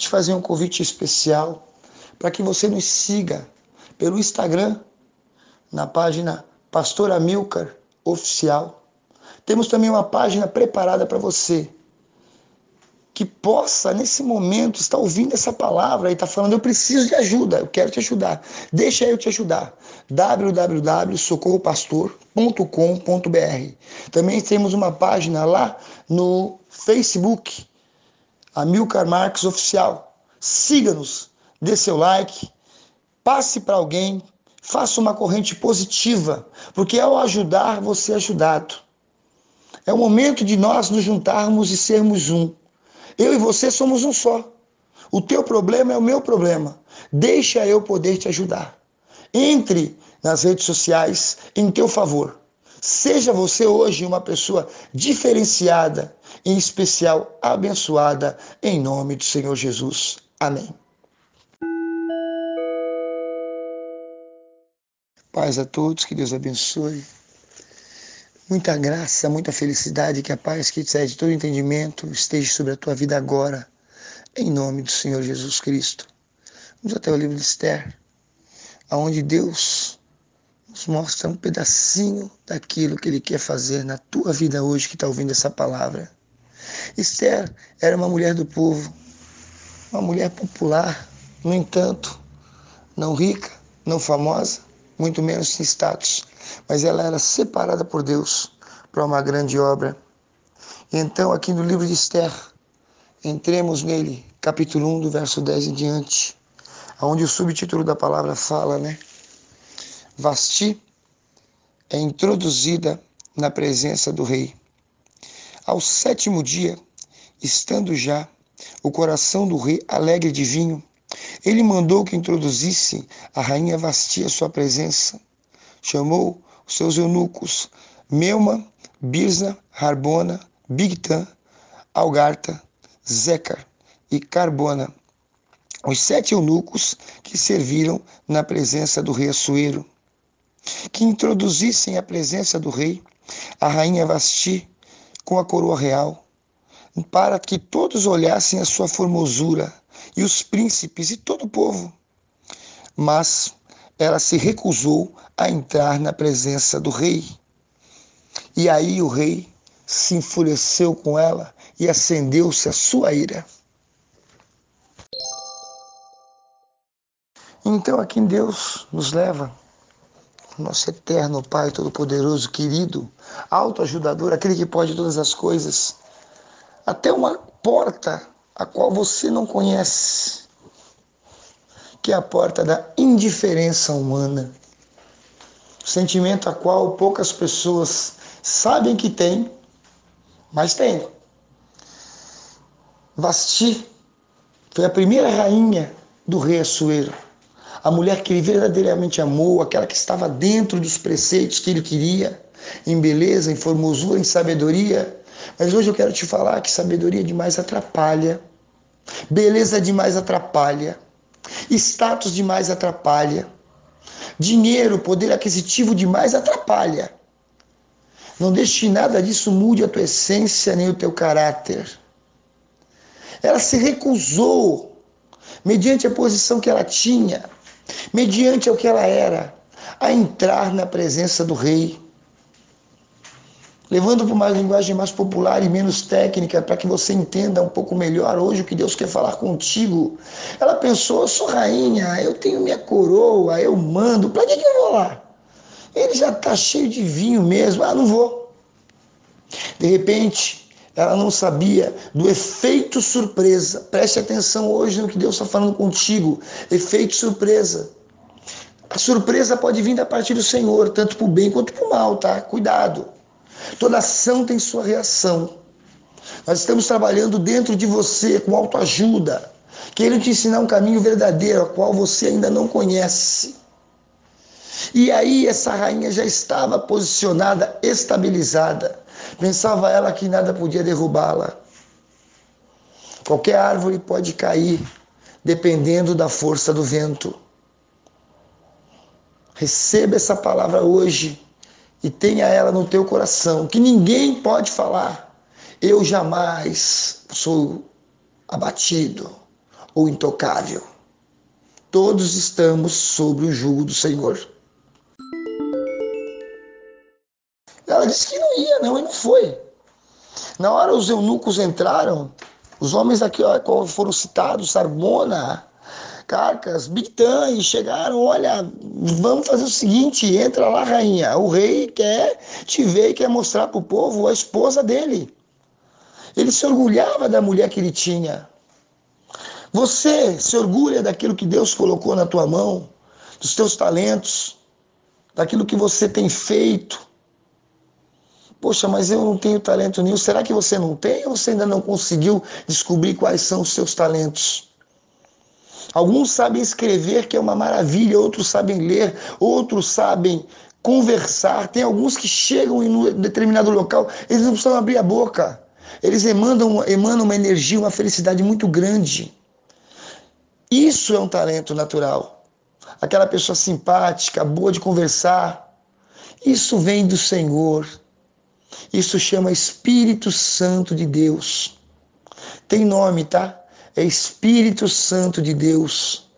te fazer um convite especial para que você nos siga pelo Instagram, na página Pastor Amilcar Oficial. Temos também uma página preparada para você que possa, nesse momento, estar ouvindo essa palavra e estar tá falando: Eu preciso de ajuda, eu quero te ajudar. Deixa eu te ajudar. www.socorropastor.com.br. Também temos uma página lá no Facebook, Amilcar Marques Oficial. Siga-nos, dê seu like, passe para alguém, faça uma corrente positiva, porque ao ajudar, você é ajudado. É o momento de nós nos juntarmos e sermos um. Eu e você somos um só. O teu problema é o meu problema. Deixa eu poder te ajudar. Entre nas redes sociais em teu favor. Seja você hoje uma pessoa diferenciada, em especial abençoada, em nome do Senhor Jesus. Amém. Paz a todos, que Deus abençoe. Muita graça, muita felicidade, que a paz que excede todo entendimento esteja sobre a tua vida agora, em nome do Senhor Jesus Cristo. Vamos até o livro de Esther, aonde Deus nos mostra um pedacinho daquilo que Ele quer fazer na tua vida hoje que está ouvindo essa palavra. Esther era uma mulher do povo, uma mulher popular, no entanto, não rica, não famosa, muito menos sem status, mas ela era separada por Deus para uma grande obra. E então, aqui no livro de Esther, entremos nele, capítulo 1, do verso 10 em diante, onde o subtítulo da palavra fala, né? Vasti é introduzida na presença do rei. Ao sétimo dia, estando já o coração do rei alegre de vinho, ele mandou que introduzissem a rainha Vasti à sua presença. Chamou os seus eunucos, Meuma, Birza, Harbona, Bigtan, Algarta, Zecar e Carbona, os sete eunucos que serviram na presença do rei Assuero, que introduzissem à presença do rei a rainha Vasti com a coroa real, para que todos olhassem a sua formosura e os príncipes e todo o povo. Mas ela se recusou a entrar na presença do rei. E aí o rei se enfureceu com ela e acendeu-se a sua ira. Então, aqui Deus nos leva, nosso eterno Pai Todo-Poderoso, querido, autoajudador, aquele que pode todas as coisas, até uma porta a qual você não conhece, que é a porta da indiferença humana. Sentimento a qual poucas pessoas sabem que tem, mas tem. Vasti foi a primeira rainha do rei Assuero. A mulher que ele verdadeiramente amou, aquela que estava dentro dos preceitos que ele queria, em beleza, em formosura, em sabedoria. Mas hoje eu quero te falar que sabedoria demais atrapalha Beleza demais atrapalha. Status demais atrapalha. Dinheiro, poder aquisitivo demais atrapalha. Não deixe nada disso mude a tua essência nem o teu caráter. Ela se recusou, mediante a posição que ela tinha, mediante o que ela era, a entrar na presença do rei levando para uma linguagem mais popular e menos técnica, para que você entenda um pouco melhor hoje o que Deus quer falar contigo. Ela pensou: eu sou rainha, eu tenho minha coroa, eu mando, para que, que eu vou lá? Ele já está cheio de vinho mesmo, ah, não vou. De repente, ela não sabia do efeito surpresa. Preste atenção hoje no que Deus está falando contigo: efeito surpresa. A surpresa pode vir da parte do Senhor, tanto para o bem quanto para o mal, tá? Cuidado. Toda ação tem sua reação. Nós estamos trabalhando dentro de você com autoajuda, querendo te ensinar um caminho verdadeiro, a qual você ainda não conhece. E aí essa rainha já estava posicionada, estabilizada. Pensava ela que nada podia derrubá-la. Qualquer árvore pode cair, dependendo da força do vento. Receba essa palavra hoje e tenha ela no teu coração, que ninguém pode falar, eu jamais sou abatido, ou intocável. Todos estamos sobre o jugo do Senhor. Ela disse que não ia, não, e não foi. Na hora os eunucos entraram, os homens aqui ó, foram citados, Sarbona, Carcas, Bictã, e chegaram, olha, vamos fazer o seguinte, entra lá, rainha, o rei quer te ver e quer mostrar para o povo a esposa dele. Ele se orgulhava da mulher que ele tinha. Você se orgulha daquilo que Deus colocou na tua mão, dos teus talentos, daquilo que você tem feito. Poxa, mas eu não tenho talento nenhum. Será que você não tem ou você ainda não conseguiu descobrir quais são os seus talentos? Alguns sabem escrever, que é uma maravilha, outros sabem ler, outros sabem conversar. Tem alguns que chegam em um determinado local, eles não precisam abrir a boca. Eles emanam, emanam uma energia, uma felicidade muito grande. Isso é um talento natural. Aquela pessoa simpática, boa de conversar. Isso vem do Senhor. Isso chama Espírito Santo de Deus. Tem nome, tá? É Espírito Santo de Deus.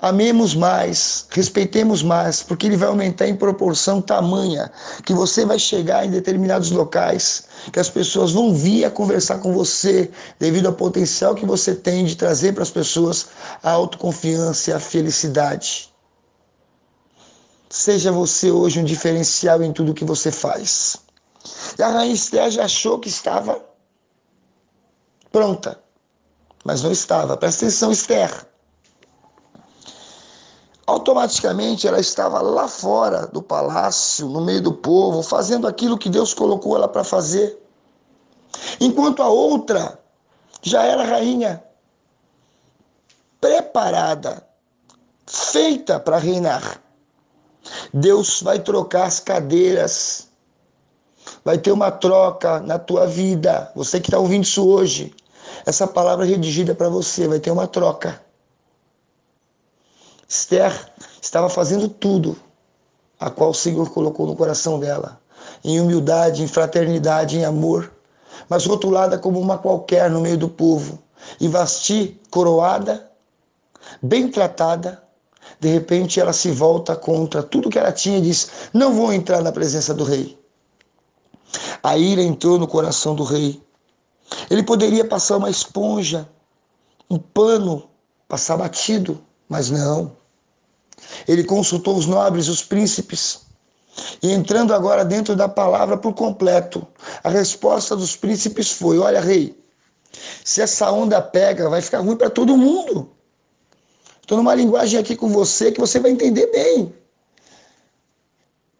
Amemos mais, respeitemos mais, porque ele vai aumentar em proporção tamanha que você vai chegar em determinados locais, que as pessoas vão vir a conversar com você devido ao potencial que você tem de trazer para as pessoas a autoconfiança e a felicidade. Seja você hoje um diferencial em tudo que você faz. E a rainha Esther já achou que estava pronta, mas não estava. Presta atenção, Esther. Automaticamente ela estava lá fora do palácio, no meio do povo, fazendo aquilo que Deus colocou ela para fazer. Enquanto a outra já era rainha, preparada, feita para reinar. Deus vai trocar as cadeiras Vai ter uma troca na tua vida. Você que está ouvindo isso hoje, essa palavra redigida para você, vai ter uma troca. Esther estava fazendo tudo a qual o Senhor colocou no coração dela, em humildade, em fraternidade, em amor, mas rotulada como uma qualquer no meio do povo. E Vasti, coroada, bem tratada, de repente ela se volta contra tudo que ela tinha e diz: Não vou entrar na presença do rei. A ira entrou no coração do rei. Ele poderia passar uma esponja, um pano, passar batido, mas não. Ele consultou os nobres, os príncipes, e entrando agora dentro da palavra por completo, a resposta dos príncipes foi: Olha, rei, se essa onda pega, vai ficar ruim para todo mundo. Estou numa linguagem aqui com você que você vai entender bem.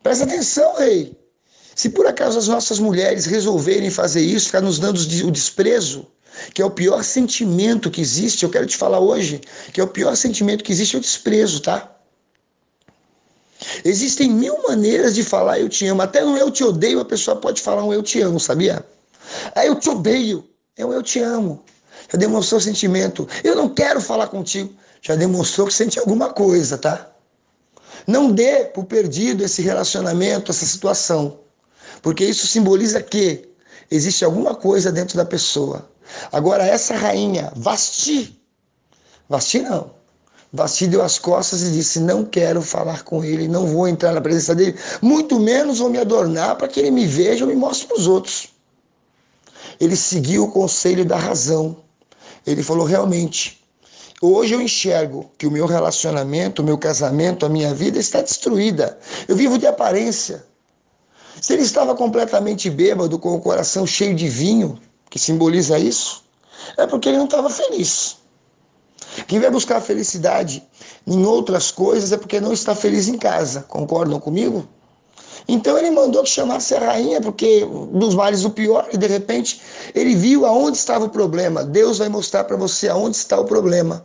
Presta atenção, rei. Se por acaso as nossas mulheres resolverem fazer isso, ficar nos dando o desprezo, que é o pior sentimento que existe, eu quero te falar hoje, que é o pior sentimento que existe é o desprezo, tá? Existem mil maneiras de falar eu te amo. Até no eu te odeio a pessoa pode falar um eu te amo, sabia? Ah, eu te odeio. É um eu te amo. Já demonstrou sentimento. Eu não quero falar contigo. Já demonstrou que sente alguma coisa, tá? Não dê por perdido esse relacionamento, essa situação. Porque isso simboliza que existe alguma coisa dentro da pessoa. Agora, essa rainha, Vasti, Vasti não. Vasti deu as costas e disse: Não quero falar com ele, não vou entrar na presença dele, muito menos vou me adornar para que ele me veja ou me mostre para os outros. Ele seguiu o conselho da razão. Ele falou: Realmente, hoje eu enxergo que o meu relacionamento, o meu casamento, a minha vida está destruída. Eu vivo de aparência. Se ele estava completamente bêbado, com o coração cheio de vinho, que simboliza isso, é porque ele não estava feliz. Quem vai buscar felicidade em outras coisas é porque não está feliz em casa. Concordam comigo? Então ele mandou que chamasse a rainha, porque dos males o pior, e de repente ele viu aonde estava o problema. Deus vai mostrar para você aonde está o problema.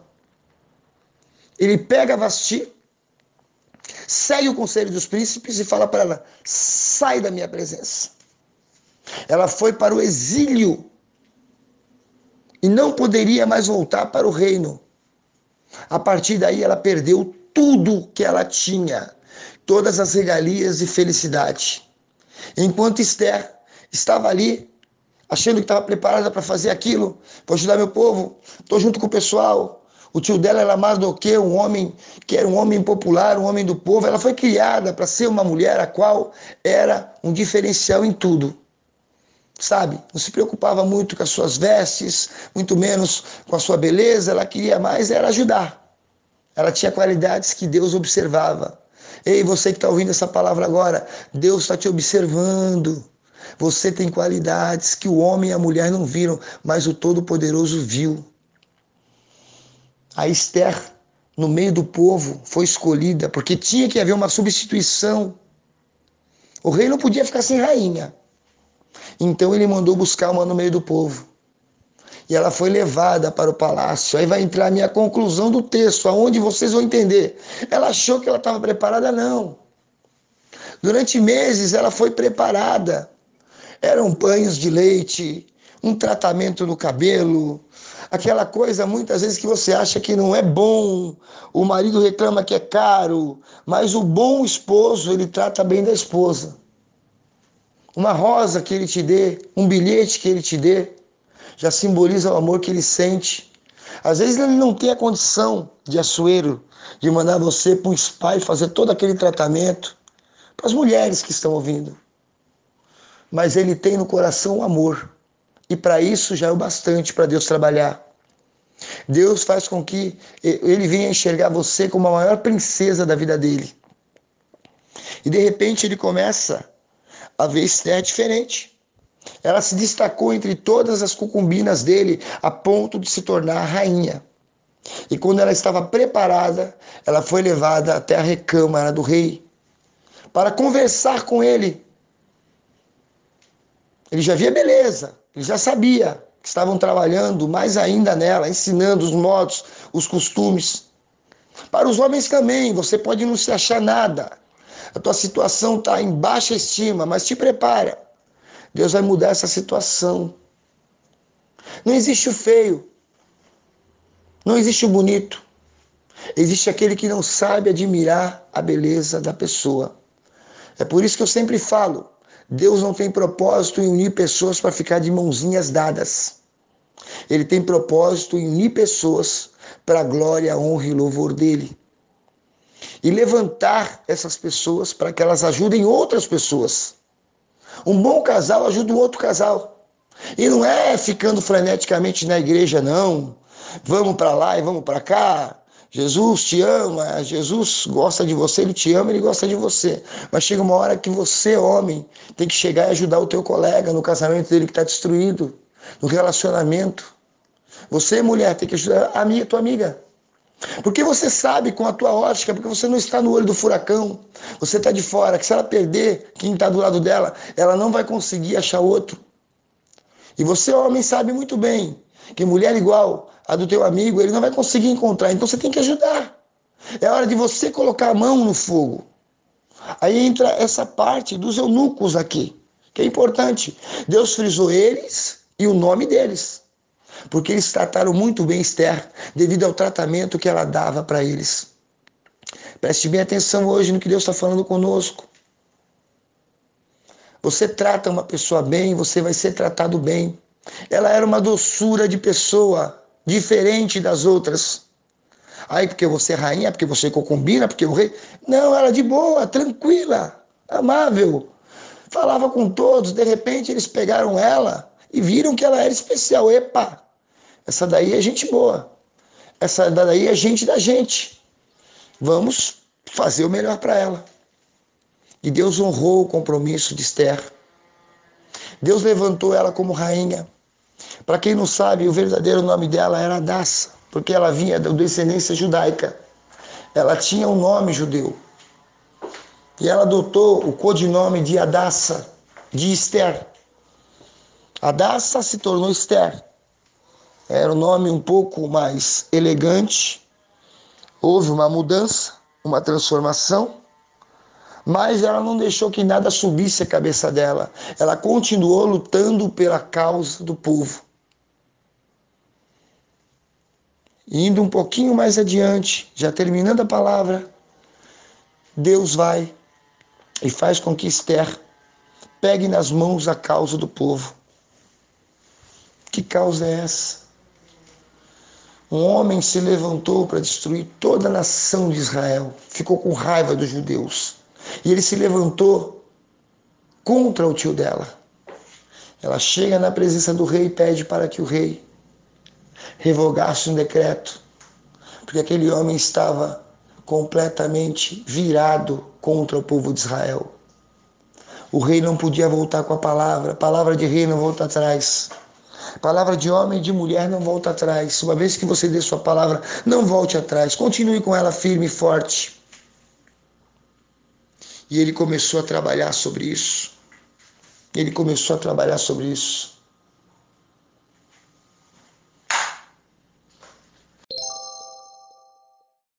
Ele pega Vasti, segue o conselho dos príncipes e fala para ela: sai da minha presença. Ela foi para o exílio e não poderia mais voltar para o reino. A partir daí, ela perdeu tudo que ela tinha, todas as regalias e felicidade. Enquanto Esther estava ali achando que estava preparada para fazer aquilo, para ajudar meu povo. Estou junto com o pessoal. O tio dela era mais do que um homem que era um homem popular, um homem do povo. Ela foi criada para ser uma mulher a qual era um diferencial em tudo. Sabe? Não se preocupava muito com as suas vestes, muito menos com a sua beleza. Ela queria mais era ajudar. Ela tinha qualidades que Deus observava. Ei, você que está ouvindo essa palavra agora, Deus está te observando. Você tem qualidades que o homem e a mulher não viram, mas o Todo-Poderoso viu. A Esther, no meio do povo, foi escolhida porque tinha que haver uma substituição. O rei não podia ficar sem rainha. Então ele mandou buscar uma no meio do povo. E ela foi levada para o palácio. Aí vai entrar a minha conclusão do texto, aonde vocês vão entender. Ela achou que ela estava preparada? Não. Durante meses ela foi preparada. Eram banhos de leite, um tratamento no cabelo, aquela coisa muitas vezes que você acha que não é bom, o marido reclama que é caro, mas o bom esposo, ele trata bem da esposa. Uma rosa que ele te dê, um bilhete que ele te dê, já simboliza o amor que ele sente. Às vezes ele não tem a condição de assuero, de mandar você para um spa e fazer todo aquele tratamento. Para as mulheres que estão ouvindo mas ele tem no coração o amor. E para isso já é o bastante para Deus trabalhar. Deus faz com que ele venha enxergar você como a maior princesa da vida dele. E de repente ele começa a ver Esther diferente. Ela se destacou entre todas as concubinas dele a ponto de se tornar rainha. E quando ela estava preparada, ela foi levada até a recâmara do rei para conversar com ele ele já via beleza, ele já sabia que estavam trabalhando mais ainda nela, ensinando os modos, os costumes. Para os homens também, você pode não se achar nada. A tua situação está em baixa estima, mas te prepara. Deus vai mudar essa situação. Não existe o feio. Não existe o bonito. Existe aquele que não sabe admirar a beleza da pessoa. É por isso que eu sempre falo: Deus não tem propósito em unir pessoas para ficar de mãozinhas dadas. Ele tem propósito em unir pessoas para a glória, honra e louvor dele. E levantar essas pessoas para que elas ajudem outras pessoas. Um bom casal ajuda um outro casal. E não é ficando freneticamente na igreja, não. Vamos para lá e vamos para cá. Jesus te ama, Jesus gosta de você, ele te ama, ele gosta de você. Mas chega uma hora que você, homem, tem que chegar e ajudar o teu colega no casamento dele que está destruído, no relacionamento. Você, mulher, tem que ajudar a minha, tua amiga. Porque você sabe com a tua ótica, porque você não está no olho do furacão, você está de fora, que se ela perder quem está do lado dela, ela não vai conseguir achar outro. E você, homem, sabe muito bem que mulher igual a do teu amigo, ele não vai conseguir encontrar. Então você tem que ajudar. É hora de você colocar a mão no fogo. Aí entra essa parte dos eunucos aqui, que é importante. Deus frisou eles e o nome deles. Porque eles trataram muito bem Esther, devido ao tratamento que ela dava para eles. Preste bem atenção hoje no que Deus está falando conosco. Você trata uma pessoa bem, você vai ser tratado bem. Ela era uma doçura de pessoa, diferente das outras. Aí, porque você é rainha, porque você concubina, porque o rei. Não, ela de boa, tranquila, amável. Falava com todos, de repente eles pegaram ela e viram que ela era especial. Epa, essa daí é gente boa. Essa daí é gente da gente. Vamos fazer o melhor para ela. E Deus honrou o compromisso de Esther. Deus levantou ela como rainha. Para quem não sabe, o verdadeiro nome dela era Adassa, porque ela vinha da descendência judaica. Ela tinha um nome judeu. E ela adotou o codinome de Adassa, de Esther. Adassa se tornou Esther. Era um nome um pouco mais elegante. Houve uma mudança, uma transformação mas ela não deixou que nada subisse a cabeça dela. Ela continuou lutando pela causa do povo. Indo um pouquinho mais adiante, já terminando a palavra, Deus vai e faz com que Esther pegue nas mãos a causa do povo. Que causa é essa? Um homem se levantou para destruir toda a nação de Israel, ficou com raiva dos judeus. E ele se levantou contra o tio dela. Ela chega na presença do rei e pede para que o rei revogasse um decreto, porque aquele homem estava completamente virado contra o povo de Israel. O rei não podia voltar com a palavra, palavra de rei não volta atrás. Palavra de homem e de mulher não volta atrás. Uma vez que você dê sua palavra, não volte atrás. Continue com ela firme e forte. E ele começou a trabalhar sobre isso. Ele começou a trabalhar sobre isso.